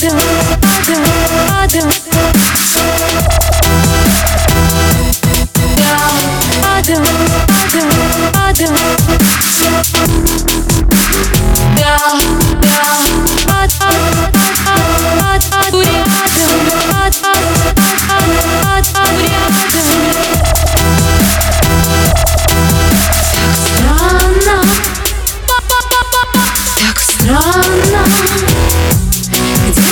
do.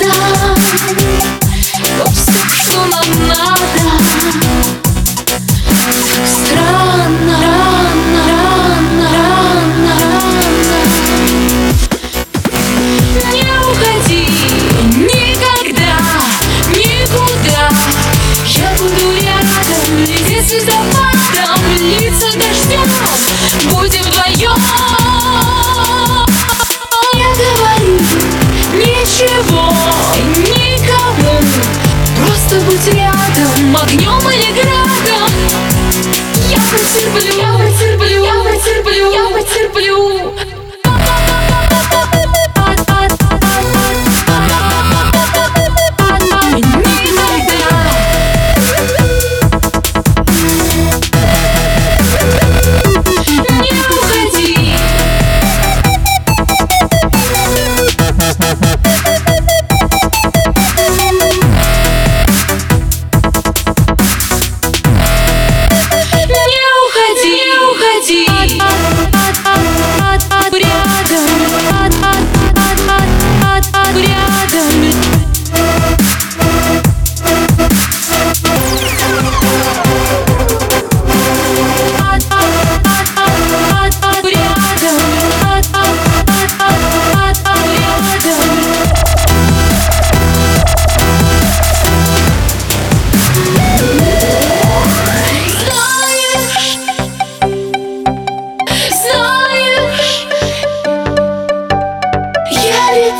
рядом Вот все, что нам надо? Странно, рано, рано, рано, рано Не уходи никогда, никуда. Я буду рядом, лететь звездопадом Литься дождем, будем вдвоем. Ничего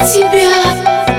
тебя